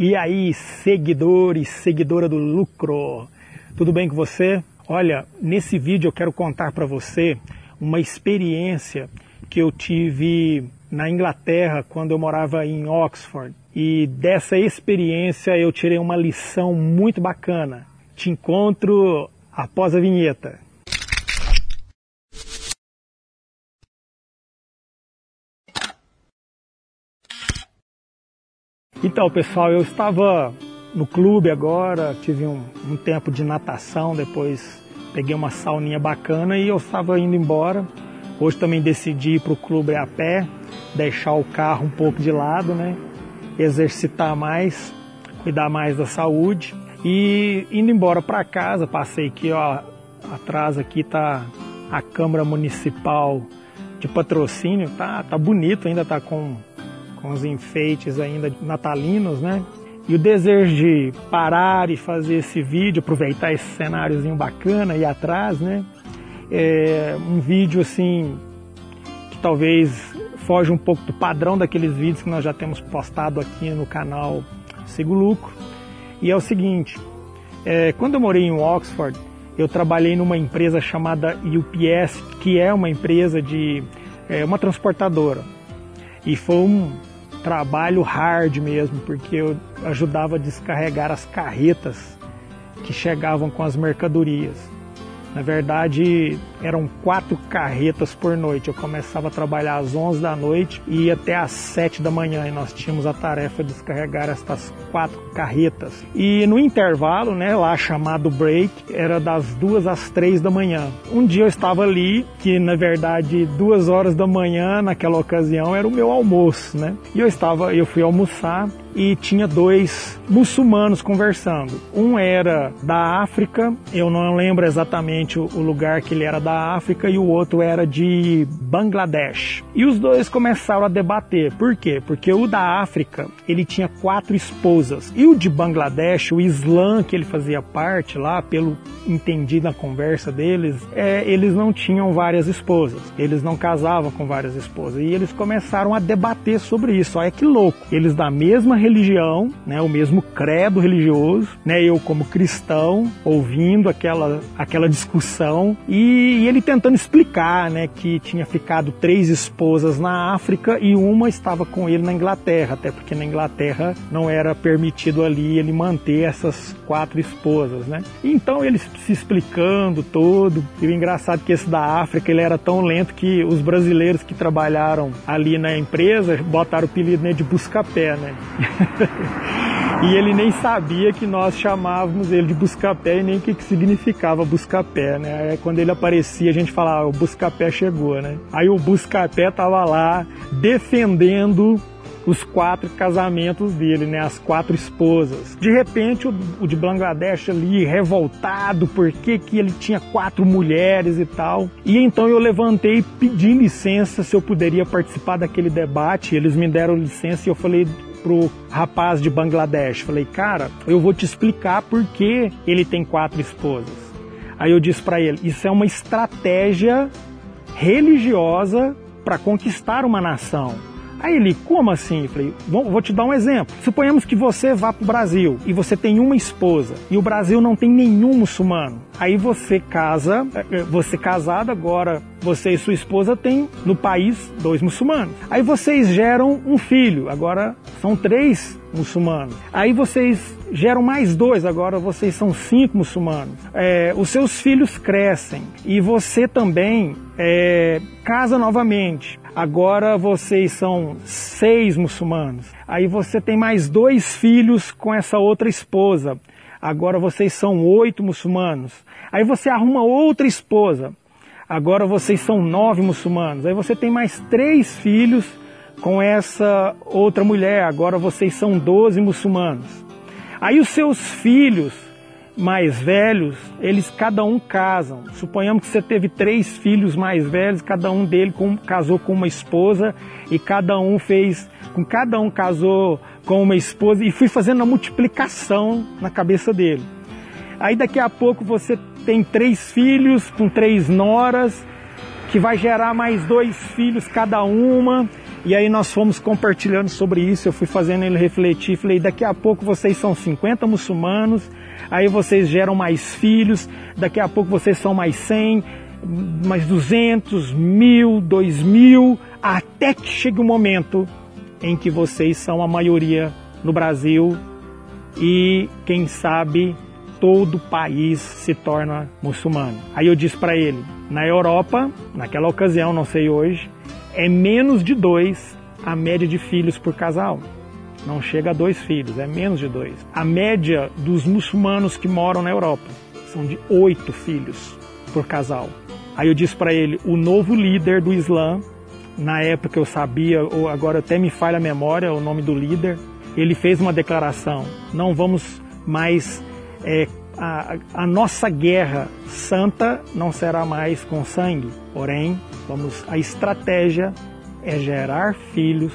E aí, seguidores, seguidora do lucro, tudo bem com você? Olha, nesse vídeo eu quero contar para você uma experiência que eu tive na Inglaterra quando eu morava em Oxford. E dessa experiência eu tirei uma lição muito bacana. Te encontro após a vinheta. Então, pessoal, eu estava no clube agora, tive um, um, tempo de natação, depois peguei uma sauninha bacana e eu estava indo embora. Hoje também decidi ir para o clube a pé, deixar o carro um pouco de lado, né? Exercitar mais, cuidar mais da saúde. E indo embora para casa, passei aqui, ó, atrás aqui tá a Câmara Municipal de Patrocínio, tá, tá bonito, ainda tá com com os enfeites ainda natalinos, né? E o desejo de parar e fazer esse vídeo, aproveitar esse cenáriozinho bacana aí atrás, né? É um vídeo assim que talvez foge um pouco do padrão daqueles vídeos que nós já temos postado aqui no canal Sigo Lucro. E é o seguinte, é, quando eu morei em Oxford, eu trabalhei numa empresa chamada UPS, que é uma empresa de é, uma transportadora. E foi um, trabalho hard mesmo, porque eu ajudava a descarregar as carretas que chegavam com as mercadorias. Na verdade, eram quatro carretas por noite. Eu começava a trabalhar às 11 da noite e ia até às 7 da manhã. E nós tínhamos a tarefa de descarregar estas quatro carretas. E no intervalo, né, lá chamado break, era das duas às três da manhã. Um dia eu estava ali, que na verdade duas horas da manhã, naquela ocasião, era o meu almoço, né? E eu estava, eu fui almoçar e tinha dois muçulmanos conversando. Um era da África, eu não lembro exatamente o lugar que ele era da África, e o outro era de Bangladesh. E os dois começaram a debater. Por quê? Porque o da África, ele tinha quatro esposas. E o de Bangladesh, o Islã que ele fazia parte lá, pelo entendido na conversa deles, é, eles não tinham várias esposas. Eles não casavam com várias esposas. E eles começaram a debater sobre isso. Olha que louco. Eles da mesma religião, né, o mesmo credo religioso, né, eu como cristão ouvindo aquela, aquela discussão e, e ele tentando explicar, né, que tinha ficado três esposas na África e uma estava com ele na Inglaterra, até porque na Inglaterra não era permitido ali ele manter essas quatro esposas, né? Então ele se explicando todo. E o engraçado é que esse da África ele era tão lento que os brasileiros que trabalharam ali na empresa botaram o apelido né, de busca-pé, né? e ele nem sabia que nós chamávamos ele de busca-pé e nem o que, que significava busca-pé, né? Aí, quando ele aparecia, a gente falava, o busca-pé chegou, né? Aí o busca-pé tava lá defendendo os quatro casamentos dele, né, as quatro esposas. De repente, o, o de Bangladesh ali, revoltado, porque que ele tinha quatro mulheres e tal. E então eu levantei pedi licença se eu poderia participar daquele debate. Eles me deram licença e eu falei, pro rapaz de Bangladesh. Falei, cara, eu vou te explicar por que ele tem quatro esposas. Aí eu disse para ele, isso é uma estratégia religiosa para conquistar uma nação. Aí ele, como assim? Eu falei, vou te dar um exemplo. Suponhamos que você vá para o Brasil e você tem uma esposa e o Brasil não tem nenhum muçulmano. Aí você casa, é, é, você casado agora, você e sua esposa têm no país dois muçulmanos. Aí vocês geram um filho, agora são três muçulmanos. Aí vocês geram mais dois, agora vocês são cinco muçulmanos. É, os seus filhos crescem e você também é, casa novamente. Agora vocês são seis muçulmanos. Aí você tem mais dois filhos com essa outra esposa. Agora vocês são oito muçulmanos. Aí você arruma outra esposa. Agora vocês são nove muçulmanos. Aí você tem mais três filhos com essa outra mulher. Agora vocês são doze muçulmanos. Aí os seus filhos mais velhos, eles cada um casam. Suponhamos que você teve três filhos mais velhos, cada um deles com, casou com uma esposa e cada um fez, com cada um casou com uma esposa e fui fazendo a multiplicação na cabeça dele. Aí daqui a pouco você tem três filhos com três noras, que vai gerar mais dois filhos cada uma, E aí nós fomos compartilhando sobre isso, eu fui fazendo ele refletir, falei, daqui a pouco vocês são 50 muçulmanos, aí vocês geram mais filhos, daqui a pouco vocês são mais 100, mais 200, mil, dois mil, até que chegue o momento em que vocês são a maioria no Brasil e, quem sabe, todo o país se torna muçulmano. Aí eu disse para ele, na Europa, naquela ocasião, não sei hoje, é menos de dois a média de filhos por casal. Não chega a dois filhos, é menos de dois. A média dos muçulmanos que moram na Europa são de oito filhos por casal. Aí eu disse para ele, o novo líder do Islã, na época eu sabia, ou agora até me falha a memória o nome do líder, ele fez uma declaração: não vamos mais é, a, a, nossa guerra santa não será mais com sangue, porém, vamos a estratégia é gerar filhos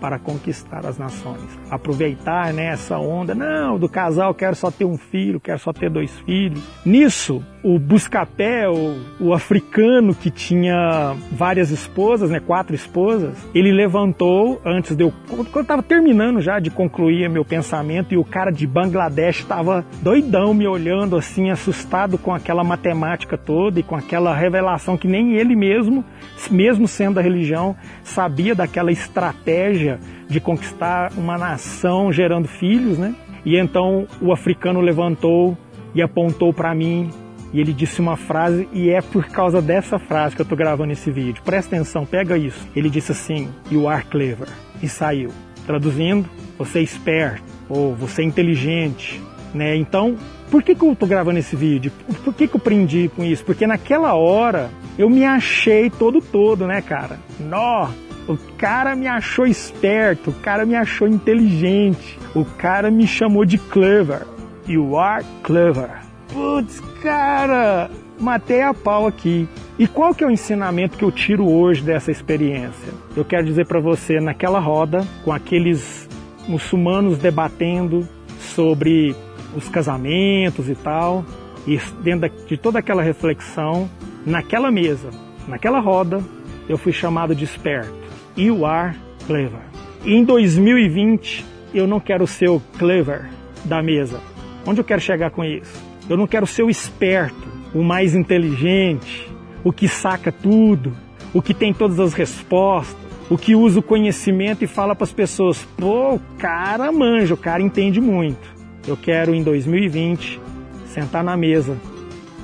para conquistar as nações. Aproveitar né, essa onda, não, do casal quero só ter um filho, quero só ter dois filhos. Nisso, o Buscapé, o, o africano que tinha várias esposas, né, quatro esposas, ele levantou antes de eu, quando eu estava terminando já de concluir meu pensamento e o cara de Bangladesh estava doidão me olhando assim, assustado com aquela matemática toda e com aquela revelação que nem ele mesmo, mesmo sendo da religião, sabia daquela estratégia de conquistar uma nação gerando filhos, né? E então o africano levantou e apontou para mim e ele disse uma frase e é por causa dessa frase que eu estou gravando esse vídeo. Presta atenção, pega isso. Ele disse assim: "You are clever" e saiu. Traduzindo, você é esperto ou você é inteligente, né? Então, por que, que eu estou gravando esse vídeo? Por que, que eu prendi com isso? Porque naquela hora eu me achei todo todo, né, cara? Nó, o cara me achou esperto, o cara me achou inteligente, o cara me chamou de clever. You are clever. Putz, cara, matei a pau aqui. E qual que é o ensinamento que eu tiro hoje dessa experiência? Eu quero dizer para você, naquela roda, com aqueles muçulmanos debatendo sobre os casamentos e tal, e dentro de toda aquela reflexão, naquela mesa, naquela roda, eu fui chamado de esperto. You are clever. E em 2020, eu não quero ser o clever da mesa. Onde eu quero chegar com isso? Eu não quero ser o esperto, o mais inteligente, o que saca tudo, o que tem todas as respostas, o que usa o conhecimento e fala para as pessoas: pô, o cara manja, o cara entende muito. Eu quero em 2020 sentar na mesa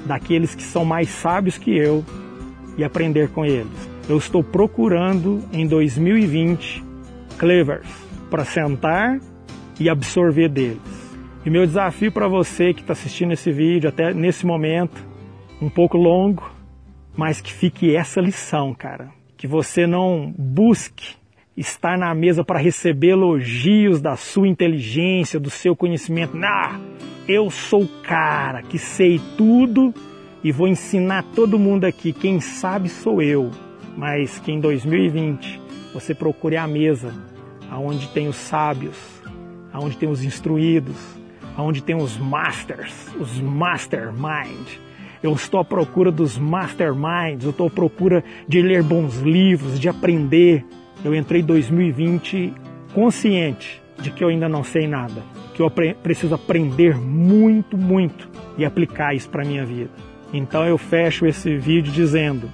daqueles que são mais sábios que eu e aprender com eles. Eu estou procurando em 2020 clevers para sentar e absorver deles. E meu desafio para você que está assistindo esse vídeo, até nesse momento, um pouco longo, mas que fique essa lição, cara. Que você não busque estar na mesa para receber elogios da sua inteligência, do seu conhecimento. Nah, eu sou o cara que sei tudo e vou ensinar todo mundo aqui. Quem sabe sou eu. Mas que em 2020 você procure a mesa aonde tem os sábios, aonde tem os instruídos, onde tem os masters, os mastermind. Eu estou à procura dos masterminds, eu estou à procura de ler bons livros, de aprender. Eu entrei em 2020 consciente de que eu ainda não sei nada, que eu preciso aprender muito, muito e aplicar isso para minha vida. Então eu fecho esse vídeo dizendo: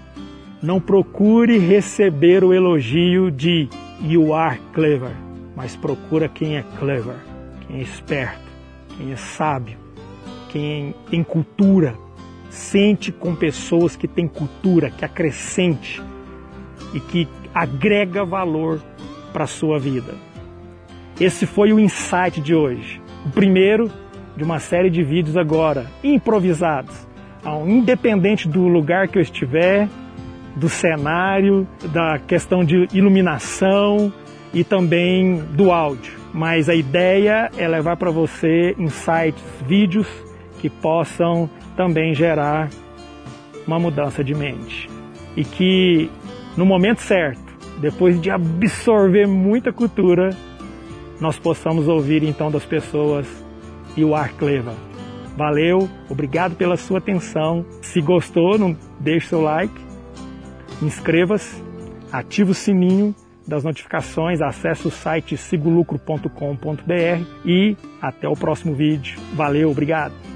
não procure receber o elogio de you are clever, mas procura quem é clever, quem é esperto quem é sábio, quem tem cultura, sente com pessoas que têm cultura, que acrescente e que agrega valor para a sua vida. Esse foi o insight de hoje. O primeiro de uma série de vídeos agora, improvisados, independente do lugar que eu estiver, do cenário, da questão de iluminação e também do áudio mas a ideia é levar para você insights, vídeos que possam também gerar uma mudança de mente. E que no momento certo, depois de absorver muita cultura, nós possamos ouvir então das pessoas e o ar cleva. Valeu, obrigado pela sua atenção. Se gostou, não deixe seu like, inscreva-se, ative o sininho das notificações, acesse o site sigolucro.com.br e até o próximo vídeo. Valeu, obrigado!